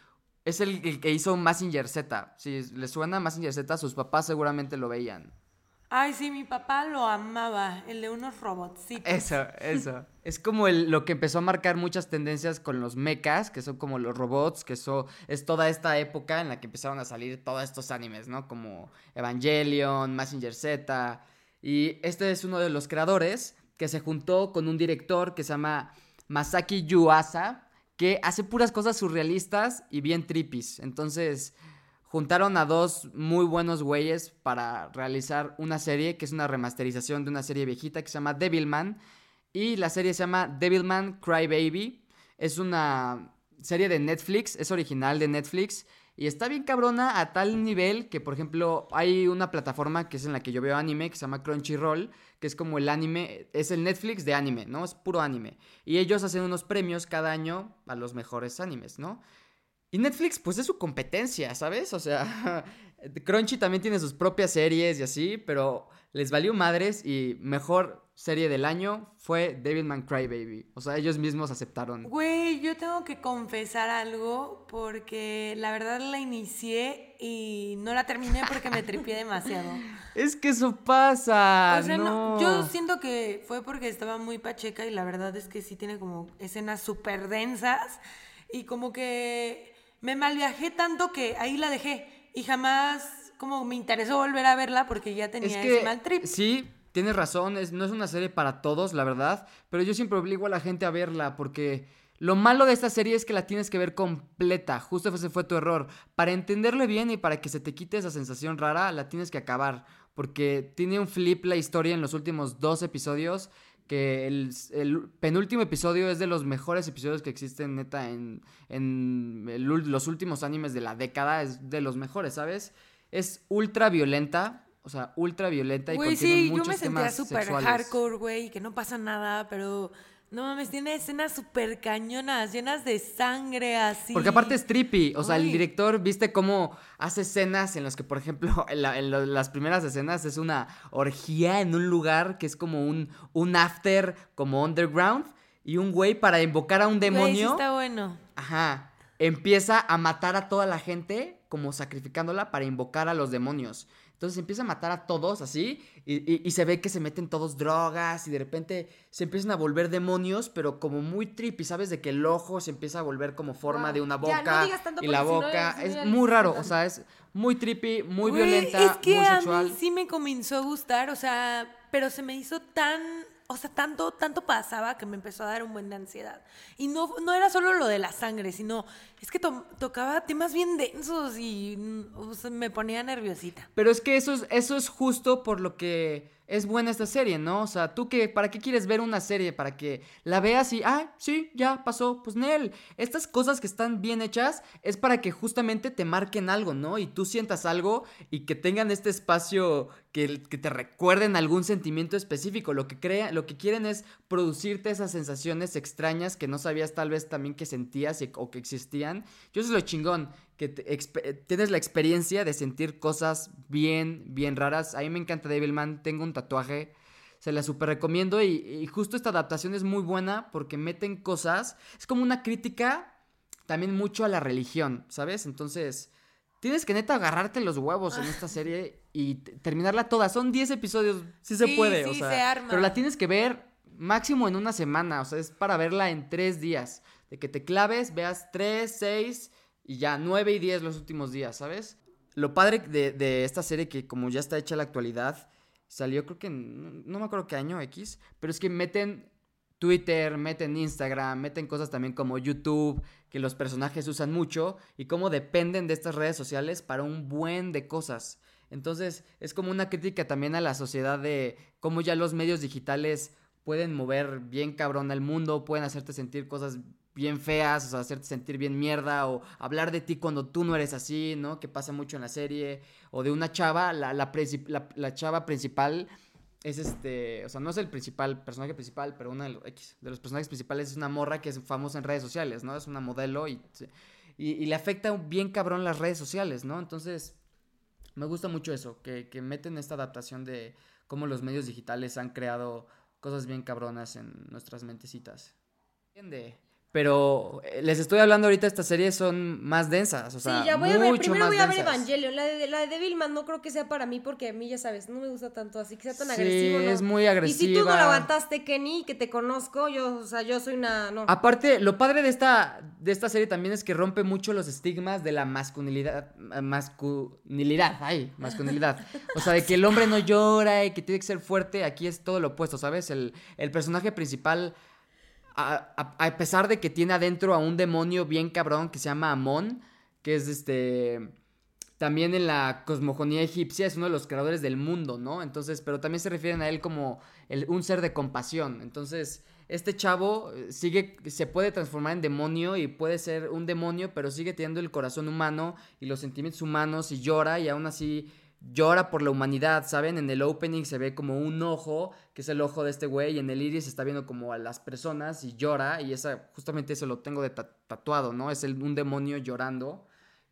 Es el, el que hizo Massinger Z. Si les suena Massinger Z, sus papás seguramente lo veían. Ay, sí, mi papá lo amaba, el de unos robotcitos. Eso, eso. [LAUGHS] es como el- lo que empezó a marcar muchas tendencias con los mechas, que son como los robots, que eso es toda esta época en la que empezaron a salir todos estos animes, ¿no? Como Evangelion, Massinger Z. Y este es uno de los creadores que se juntó con un director que se llama Masaki Yuasa, que hace puras cosas surrealistas y bien trippies. Entonces, juntaron a dos muy buenos güeyes para realizar una serie que es una remasterización de una serie viejita que se llama Devilman. Y la serie se llama Devilman Crybaby. Es una serie de Netflix, es original de Netflix. Y está bien cabrona a tal nivel que, por ejemplo, hay una plataforma que es en la que yo veo anime que se llama Crunchyroll, que es como el anime, es el Netflix de anime, ¿no? Es puro anime. Y ellos hacen unos premios cada año a los mejores animes, ¿no? Y Netflix, pues es su competencia, ¿sabes? O sea, [LAUGHS] Crunchy también tiene sus propias series y así, pero les valió madres y mejor serie del año fue Devilman Crybaby. O sea, ellos mismos aceptaron. Güey, yo tengo que confesar algo porque la verdad la inicié y no la terminé porque me tripié [LAUGHS] demasiado. Es que eso pasa. O sea, no, no. yo siento que fue porque estaba muy pacheca y la verdad es que sí tiene como escenas súper densas y como que me malviajé tanto que ahí la dejé y jamás como me interesó volver a verla porque ya tenía Es ese que mal trip. sí, tienes razón, es- no es una serie para todos, la verdad, pero yo siempre obligo a la gente a verla porque lo malo de esta serie es que la tienes que ver completa, justo ese fue tu error. Para entenderle bien y para que se te quite esa sensación rara, la tienes que acabar, porque tiene un flip la historia en los últimos dos episodios, que el, penúltimo episodio es de los mejores episodios que existen, neta, en, en los últimos animes de la década, es de los mejores, ¿sabes? Es ultra violenta, o sea, ultra violenta y Güey, contiene sí, yo me sentía súper hardcore, güey, que no pasa nada, pero no mames, tiene escenas súper cañonas, llenas de sangre así. Porque aparte es trippy, o sea, el director, viste cómo hace escenas en las que, por ejemplo, [LAUGHS] en, la- en lo- las primeras escenas es una orgía en un lugar que es como un, un after, como underground, y un güey para invocar a un Güey, sí demonio, está bueno. ajá, empieza a matar a toda la gente, como sacrificándola para invocar a los demonios. Entonces empieza a matar a todos así y, y- y se ve que se meten todos drogas y de repente se empiezan a volver demonios, pero como muy trippy, ¿sabes? De que el ojo se empieza a volver como forma Wow. de una Ya, no boca digas tanto y la boca. si no es muy raro, o sea, es muy trippy, muy violenta, es que muy a sexual. mí sí me comenzó a gustar, o sea, pero se me hizo tan, o sea, tanto, tanto pasaba que me empezó a dar un buen de ansiedad. Y no, no era solo lo de la sangre, sino es que to- tocaba temas bien densos y mm, o sea, me ponía nerviosita. Pero es que eso es, eso es justo por lo que es buena esta serie, ¿no? O sea, tú que, ¿para qué quieres ver una serie? Para que la veas y, ah, sí, ya pasó, pues Nel. Estas cosas que están bien hechas es para que justamente te marquen algo, ¿no? Y tú sientas algo y que tengan este espacio que, que te recuerden algún sentimiento específico. Lo que, crea, lo que quieren es producirte esas sensaciones extrañas que no sabías tal vez también que sentías o que existían. Yo eso es lo chingón, que te tienes la experiencia de sentir cosas bien, bien raras. A mí me encanta Devilman, tengo un tatuaje, se la super recomiendo y, y justo esta adaptación es muy buena porque meten cosas, es como una crítica también mucho a la religión, ¿sabes? Entonces, tienes que neta agarrarte los huevos en esta serie y terminarla toda. Son 10 episodios, sí se Sí, puede, o sí, sea, se arma. pero la tienes que ver máximo en una semana, o sea, es para verla en tres días. De que te claves, veas tres, seis y ya nueve y diez los últimos días, ¿sabes? Lo padre de, de esta serie que como ya está hecha la actualidad, salió creo que en- no me acuerdo qué año X, pero es que meten Twitter, meten Instagram, meten cosas también como YouTube, que los personajes usan mucho y cómo dependen de estas redes sociales para un buen de cosas. Entonces, es como una crítica también a la sociedad de cómo ya los medios digitales pueden mover bien cabrón al mundo, pueden hacerte sentir cosas bien feas, o sea, hacerte sentir bien mierda, o hablar de ti cuando tú no eres así, ¿no? Que pasa mucho en la serie, o de una chava, la, la, la- chava principal es este, o sea, no es el principal, personaje principal, pero uno de los, X, de los personajes principales es una morra que es famosa en redes sociales, ¿no? Es una modelo y, y, y le afecta bien cabrón las redes sociales, ¿no? Entonces, me gusta mucho eso, que, que meten esta adaptación de cómo los medios digitales han creado cosas bien cabronas en nuestras mentecitas. Entiende. Pero eh, les estoy hablando ahorita, estas series son más densas, o sea, sí, ya voy a ver. Primero voy a ver densas. Evangelion. La de, la de Devilman no creo que sea para mí porque a mí, ya sabes, no me gusta tanto así, que sea tan Sí, agresivo. ¿no? es muy Y si tú no agresiva. lo aguantaste, Kenny, que te conozco, yo, o sea, yo soy una. No. Aparte, lo padre de esta, de esta serie también es que rompe mucho los estigmas de la masculinidad. Masculinidad, ay, masculinidad. O sea, de que el hombre no llora y que tiene que ser fuerte. Aquí es todo lo opuesto, ¿sabes? El, el personaje principal, a, a- pesar de que tiene adentro a un demonio bien cabrón que se llama Amon, que es este. También en la cosmogonía egipcia es uno de los creadores del mundo, ¿no? Entonces, pero también se refieren a él como el- un ser de compasión. Entonces, este chavo eh, sigue, se puede transformar en demonio y puede ser un demonio, pero sigue teniendo el corazón humano y los sentimientos humanos y llora y aún así llora por la humanidad, ¿saben? En el opening se ve como un ojo, que es el ojo de este güey, y en el iris está viendo como a las personas y llora y esa, justamente eso lo tengo de ta- tatuado, ¿no? Es el, un demonio llorando.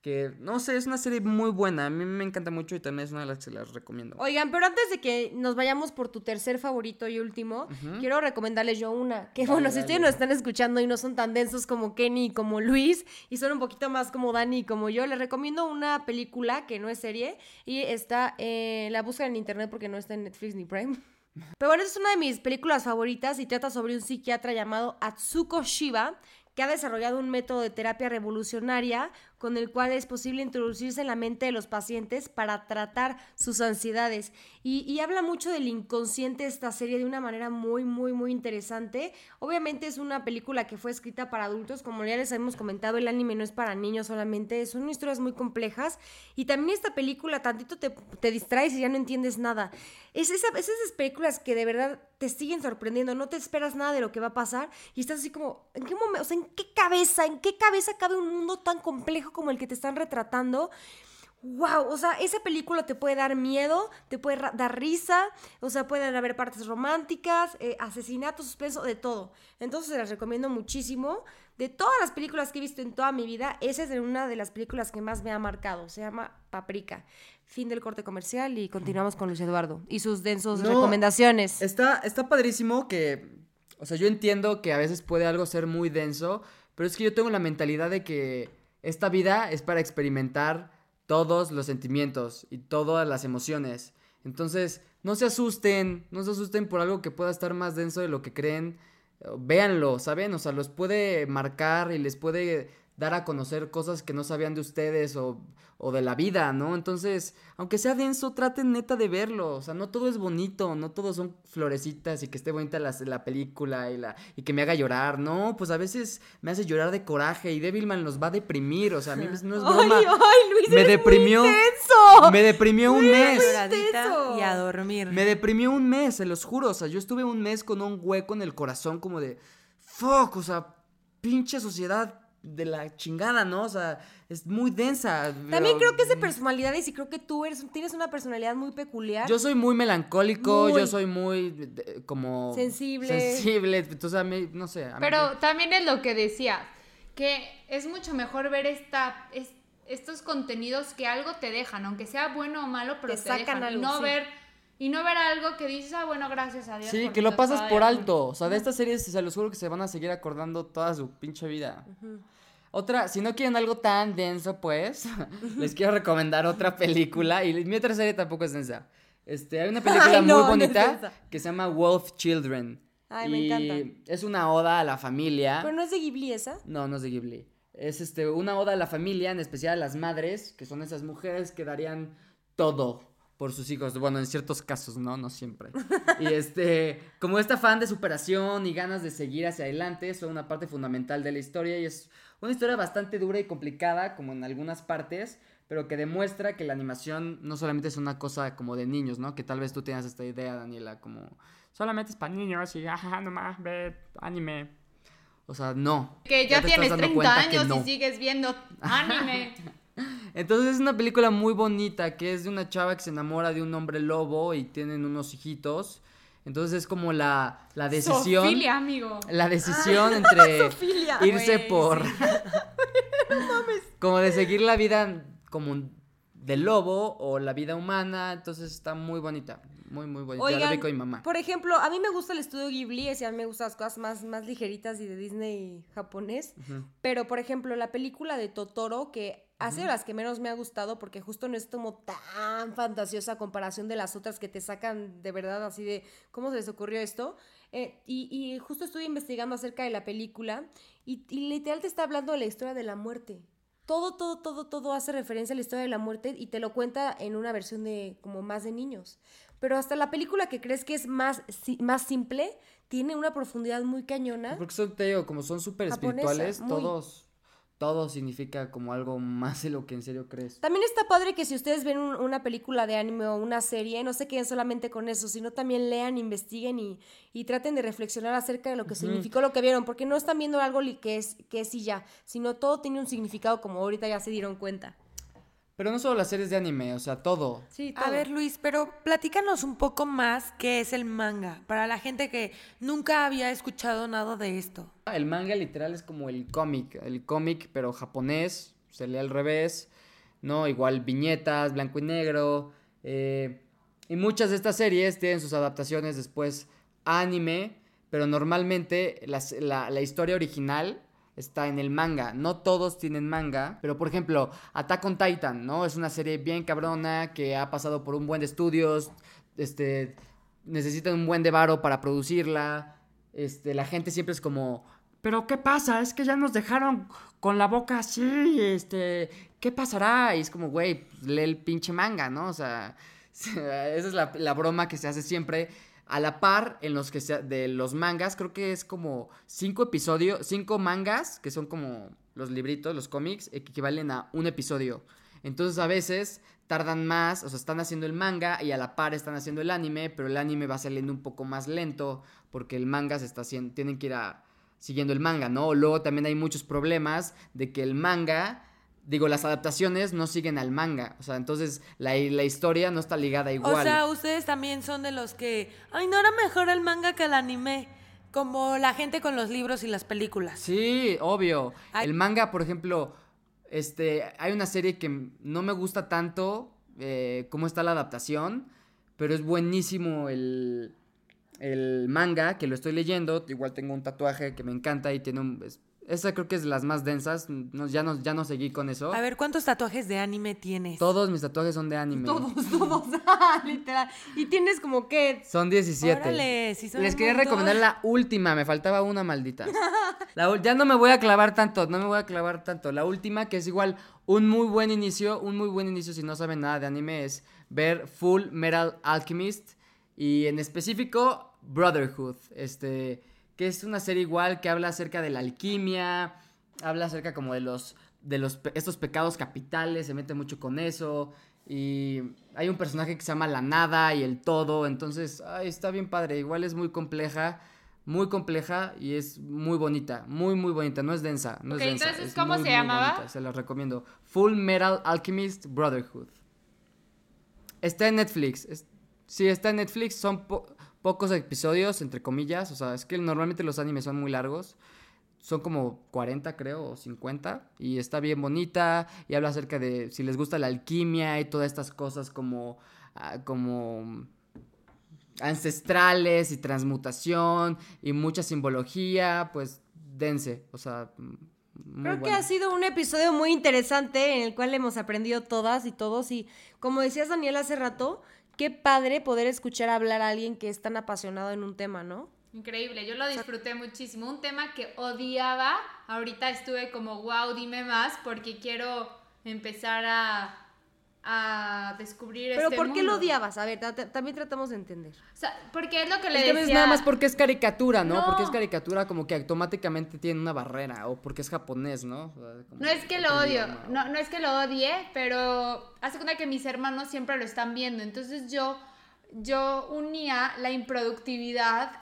Que, no sé, es una serie muy buena. A mí me encanta mucho y también es una de las que las recomiendo. Oigan, pero antes de que nos vayamos por tu tercer favorito y último, quiero recomendarles yo una. Que bueno, si ustedes nos están escuchando y no son tan densos como Kenny y como Luis, y son un poquito más como Dani y como yo, les recomiendo una película que no es serie y está, eh, la buscan en internet porque no está en Netflix ni Prime. [LAUGHS] Pero bueno, es una de mis películas favoritas y trata sobre un psiquiatra llamado Atsuko Shiba que ha desarrollado un método de terapia revolucionaria con el cual es posible introducirse en la mente de los pacientes para tratar sus ansiedades. Y, habla mucho del inconsciente esta serie de una manera muy, muy, muy interesante. Obviamente es una película que fue escrita para adultos, como ya les hemos comentado, el anime no es para niños solamente, son historias muy complejas. Y también esta película, tantito te, te distraes y ya no entiendes nada. Es, esa, es esas películas que de verdad te siguen sorprendiendo, no te esperas nada de lo que va a pasar y estás así como, ¿en qué momento? O sea, ¿en qué cabeza? ¿En qué cabeza cabe un mundo tan complejo como el que te están retratando? Wow, o sea, esa película te puede dar miedo, te puede dar risa, o sea, pueden haber partes románticas, eh, asesinatos, suspenso, de todo. Entonces se las recomiendo muchísimo. De todas las películas que he visto en toda mi vida, esa es una de las películas que más me ha marcado. Se llama Paprika. Fin del corte comercial y continuamos con Luis Eduardo y sus densos No, recomendaciones. Está, está padrísimo que, o sea, yo entiendo que a veces puede algo ser muy denso, pero es que yo tengo la mentalidad de que esta vida es para experimentar todos los sentimientos y todas las emociones. Entonces, no se asusten, no se asusten por algo que pueda estar más denso de lo que creen. Véanlo, ¿saben? O sea, los puede marcar y les puede dar a conocer cosas que no sabían de ustedes o, o de la vida, ¿no? Entonces, aunque sea denso, traten neta de verlo. O sea, no todo es bonito, no todo son florecitas y que esté bonita la, la película y, la, y que me haga llorar. No, pues a veces me hace llorar de coraje y Devilman los va a deprimir. O sea, a mí no es [LAUGHS] broma. Ay, ay, Luis, me deprimió. muy intenso. Me deprimió un mes. Y a dormir. Me deprimió un mes, se los juro. O sea, yo estuve un mes con un hueco en el corazón como de... Fuck, o sea, pinche sociedad de la chingada, ¿no? O sea, es muy densa. También pero- creo que es de personalidades y creo que tú eres, tienes una personalidad muy peculiar. Yo soy muy melancólico, Muy. yo soy muy de- como... Sensible. Sensible, entonces a mí, no sé. a mí- Pero también es lo que decías, que es mucho mejor ver esta, es- estos contenidos que algo te dejan, aunque sea bueno o malo, pero Te te, sacan dejan. algo, no sí. ver y no ver algo que dices, ah, bueno, gracias a Dios. Sí, que lo pasas por de atún". alto. O sea, de estas series se los juro que se van a seguir acordando toda su pinche vida. Otra, si no quieren algo tan denso, pues, [LAUGHS] les quiero recomendar otra película. Y mi otra serie tampoco es densa. Este, hay una [LAUGHS] película Ay, no, muy no es bonita que se llama Wolf Children. Ay, me y encanta. Es una oda a la familia. Pero no es de Ghibli esa. No, no es de Ghibli. Es este, una oda a la familia, en especial a las madres, que son esas mujeres que darían todo por sus hijos. Bueno, en ciertos casos, ¿no? No siempre. Y este, [LAUGHS] como esta fan de superación y ganas de seguir hacia adelante, son una parte fundamental de la historia y es una historia bastante dura y complicada, como en algunas partes, pero que demuestra que la animación no solamente es una cosa como de niños, ¿no? Que tal vez tú tengas esta idea, Daniela, como Solamente es para niños y ajá, nomás ve anime. o sea, no. Que ya, estás tienes dando 30 cuenta que años no. y sigues viendo [LAUGHS] anime. Entonces es una película muy bonita que es de una chava que se enamora de un hombre lobo y tienen unos hijitos. Entonces es como la, la decisión. Zoofilia, amigo. La decisión [LAUGHS] entre irse Güey, por. [LAUGHS] Como de seguir la vida como del lobo o la vida humana. Entonces está muy bonita. Muy, muy bonita. ya la vi Oigan, con mi mamá. Por ejemplo, a mí me gusta el estudio Ghibli, ese a mí me gustan las cosas más, más ligeritas y de Disney japonés. Pero, por ejemplo, la película de Totoro, que ha sido las que menos me ha gustado porque justo no es como tan fantasiosa a comparación de las otras que te sacan de verdad así de cómo se les ocurrió esto. Eh, y, y justo estuve investigando acerca de la película y, y literal te está hablando de la historia de la muerte. Todo, todo, todo, todo hace referencia a la historia de la muerte y te lo cuenta en una versión de como más de niños. Pero hasta la película que crees que es más, si- más simple, tiene una profundidad muy cañona. Porque son, te digo, como son súper espirituales, muy. todos. Todo significa como algo más de lo que en serio crees. También está padre que si ustedes ven un- una película de anime o una serie, no se queden solamente con eso, sino también lean, investiguen y, y traten de reflexionar acerca de lo que significó lo que vieron, porque no están viendo algo que es, que es y ya, sino todo tiene un significado como ahorita ya se dieron cuenta. Pero no solo las series de anime, o sea, todo. Sí, A ver, Luis, pero platícanos un poco más qué es el manga, para la gente que nunca había escuchado nada de esto. El manga literal es como el cómic, el cómic pero japonés, se lee al revés, ¿no? Igual viñetas, blanco y negro. eh, y muchas de estas series tienen sus adaptaciones después a anime, pero normalmente las- la, la historia original está en el manga. No todos tienen manga, pero por ejemplo, Attack on Titan, ¿no? Es una serie bien cabrona que ha pasado por un buen de estudios, este, necesitan un buen de varo para producirla. Este, la gente siempre es como, Pero ¿qué pasa? Es que ya nos dejaron con la boca así, este... ¿qué pasará? Y es como, güey, lee el pinche manga, ¿no? O sea, [LAUGHS] esa es la, la broma que se hace siempre. A la par, en los que se, de los mangas, creo que es como cinco episodios, cinco mangas, que son como los libritos, los cómics, equivalen a un episodio. Entonces a veces tardan más, o sea, están haciendo el manga y a la par están haciendo el anime, pero el anime va saliendo un poco más lento porque el manga se está haciendo, tienen que ir a, siguiendo el manga, ¿no? Luego también hay muchos problemas de que el manga, digo, las adaptaciones no siguen al manga, o sea, entonces la, la historia no está ligada igual. O sea, ustedes también son de los que, ay, no era mejor el manga que el anime, como la gente con los libros y las películas. Sí, obvio. Ay. El manga, por ejemplo, este, hay una serie que no me gusta tanto eh, cómo está la adaptación, pero es buenísimo el, el manga que lo estoy leyendo. Igual tengo un tatuaje que me encanta y tiene un... es- esa creo que es de las más densas. No, ya, no, ya no seguí con eso. A ver, ¿cuántos tatuajes de anime tienes? Todos mis tatuajes son de anime. Todos, [LAUGHS] todos, [LAUGHS] literal. Y tienes como que... Son 17. Órale, sí son Les quería montón. recomendar la última, me faltaba una maldita. La ya no me voy a clavar tanto, no me voy a clavar tanto. La última, que es igual un muy buen inicio, un muy buen inicio si no saben nada de anime, es ver Full Metal Alchemist y en específico Brotherhood, este, que es una serie igual que habla acerca de la alquimia, habla acerca como de los, de los, estos pecados capitales, se mete mucho con eso. Y hay un personaje que se llama la nada y el todo, entonces ay, está bien padre, igual es muy compleja, muy compleja y es muy bonita, muy muy bonita, no es densa, no es densa. entonces, es ¿cómo muy, se muy llamaba? bonita, se las recomiendo. Full Metal Alchemist Brotherhood. Está en Netflix. es- sí, está en Netflix, son po- pocos episodios, entre comillas, o sea, es que normalmente los animes son muy largos. Son como 40, creo, o 50. Y está bien bonita. Y habla acerca de si les gusta la alquimia y todas estas cosas como. ah, como ancestrales y transmutación y mucha simbología, pues dense, o sea, muy Creo que ha sido un episodio muy interesante en el cual hemos aprendido todas y todos y como decías Daniel hace rato, qué padre poder escuchar hablar a alguien que es tan apasionado en un tema, ¿no? Increíble, yo lo disfruté muchísimo. Un tema que odiaba, ahorita estuve como, wow, dime más, porque quiero empezar a a descubrir Pero este ¿por qué lo odiabas? A ver, ta- ta- también tratamos de entender. O sea, porque es lo que le decía. es nada más porque es caricatura, ¿no? No. Porque es caricatura como que automáticamente tiene una barrera o porque es japonés, ¿no? O sea, como No es que lo odio, idioma, no, no es que lo odie, pero hace cuenta que mis hermanos siempre lo están viendo. Entonces yo, yo unía la improductividad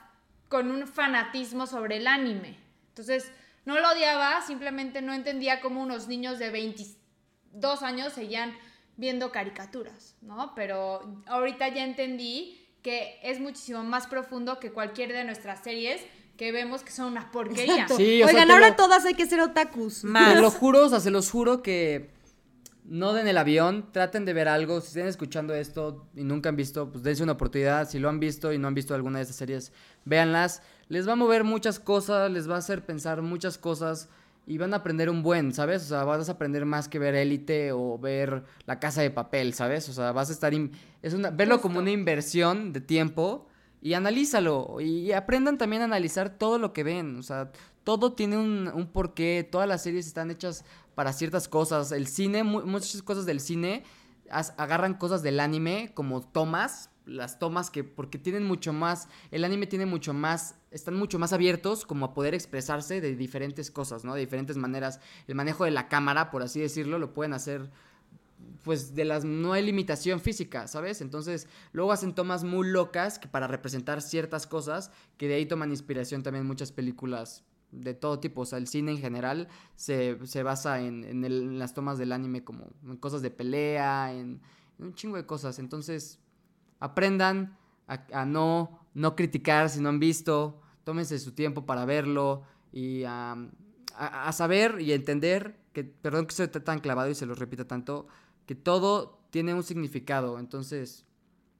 con un fanatismo sobre el anime. Entonces no lo odiaba, simplemente no entendía cómo unos niños de 22 años seguían viendo caricaturas, ¿no? Pero ahorita ya entendí que es muchísimo más profundo que cualquier de nuestras series que vemos que son una porquería. Sí, Oigan, te ahora lo- todas hay que ser otakus. Te Más. [LAUGHS] lo juro, o sea, se los juro que no den el avión, traten de ver algo. Si están escuchando esto y nunca han visto, pues dense una oportunidad. Si lo han visto y no han visto alguna de estas series, véanlas. Les va a mover muchas cosas, les va a hacer pensar muchas cosas y van a aprender un buen, ¿sabes? O sea, vas a aprender más que ver Élite o ver La Casa de Papel, ¿sabes? O sea, vas a estar... Es una, verlo como una inversión de tiempo y analízalo. Y aprendan también a analizar todo lo que ven. O sea, todo tiene un, un porqué. Todas las series están hechas para ciertas cosas. El cine, mu- muchas cosas del cine agarran cosas del anime como tomas. Las tomas que, porque tienen mucho más, el anime tiene mucho más, están mucho más abiertos como a poder expresarse de diferentes cosas, ¿no? De diferentes maneras. El manejo de la cámara, por así decirlo, lo pueden hacer pues de las no hay limitación física, ¿sabes? Entonces, luego hacen tomas muy locas que para representar ciertas cosas, que de ahí toman inspiración también muchas películas de todo tipo, o sea, el cine en general se, se basa en, en las tomas del anime como en cosas de pelea, en, en un chingo de cosas, entonces aprendan a, no, no criticar si no han visto, tómense su tiempo para verlo y a, a- a saber y entender que, perdón que soy tan clavado y se lo repita tanto, que todo tiene un significado, entonces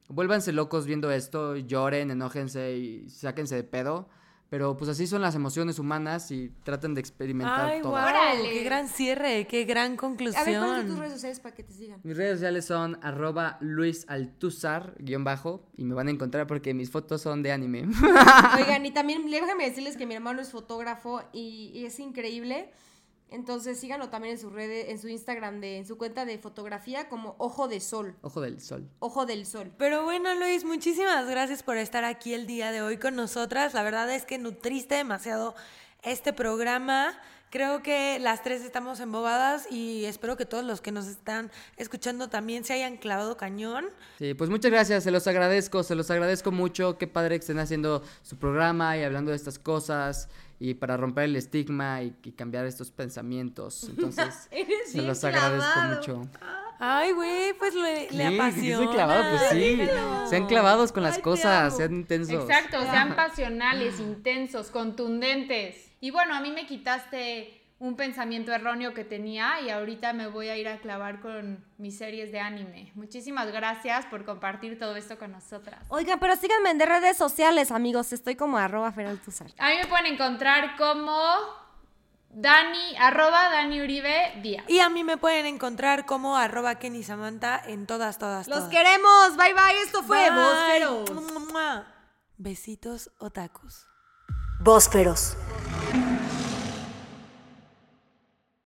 vuélvanse locos viendo esto, lloren, enójense y sáquense de pedo, pero pues así son las emociones humanas y traten de experimentar Ay, todo. wow, qué gran cierre, qué gran A conclusión. ver, ¿cuáles son tus redes sociales para que te sigan? Mis redes sociales son arroba luisaltuzar, guion bajo, y me van a encontrar porque mis fotos son de anime. Oigan, y también déjame decirles que mi hermano es fotógrafo y, y es increíble. Entonces síganlo también en su red, en su Instagram, de, en su cuenta de fotografía como Ojo de Sol. Ojo del sol. Ojo del Sol. Pero bueno, Luis, muchísimas gracias por estar aquí el día de hoy con nosotras. La verdad es que nutriste demasiado este programa. Creo que las tres estamos embobadas y espero que todos los que nos están escuchando también se hayan clavado cañón. Sí, pues muchas gracias, se los agradezco, se los agradezco mucho. Qué padre que estén haciendo su programa y hablando de estas cosas y para romper el estigma y, y cambiar estos pensamientos. Entonces, [LAUGHS] se los agradezco clavado. mucho. Ay, güey, pues le, le apasiona. clavado, pues sí. Sean clavados con las Ay, cosas, sean intensos. Exacto, sean pasionales, intensos, contundentes. Y bueno, a mí me quitaste un pensamiento erróneo que tenía y ahorita me voy a ir a clavar con mis series de anime. Muchísimas gracias por compartir todo esto con nosotras. Oigan, pero síganme en redes sociales, amigos. Estoy como arroba feraltuzar. A mí me pueden encontrar como Dani, arroba Dani Uribe Díaz. Y a mí me pueden encontrar como arroba Kenny Samantha en todas, todas, Los todas. queremos. Bye bye. Esto fue Bye. Besitos, otakus. Bósferos.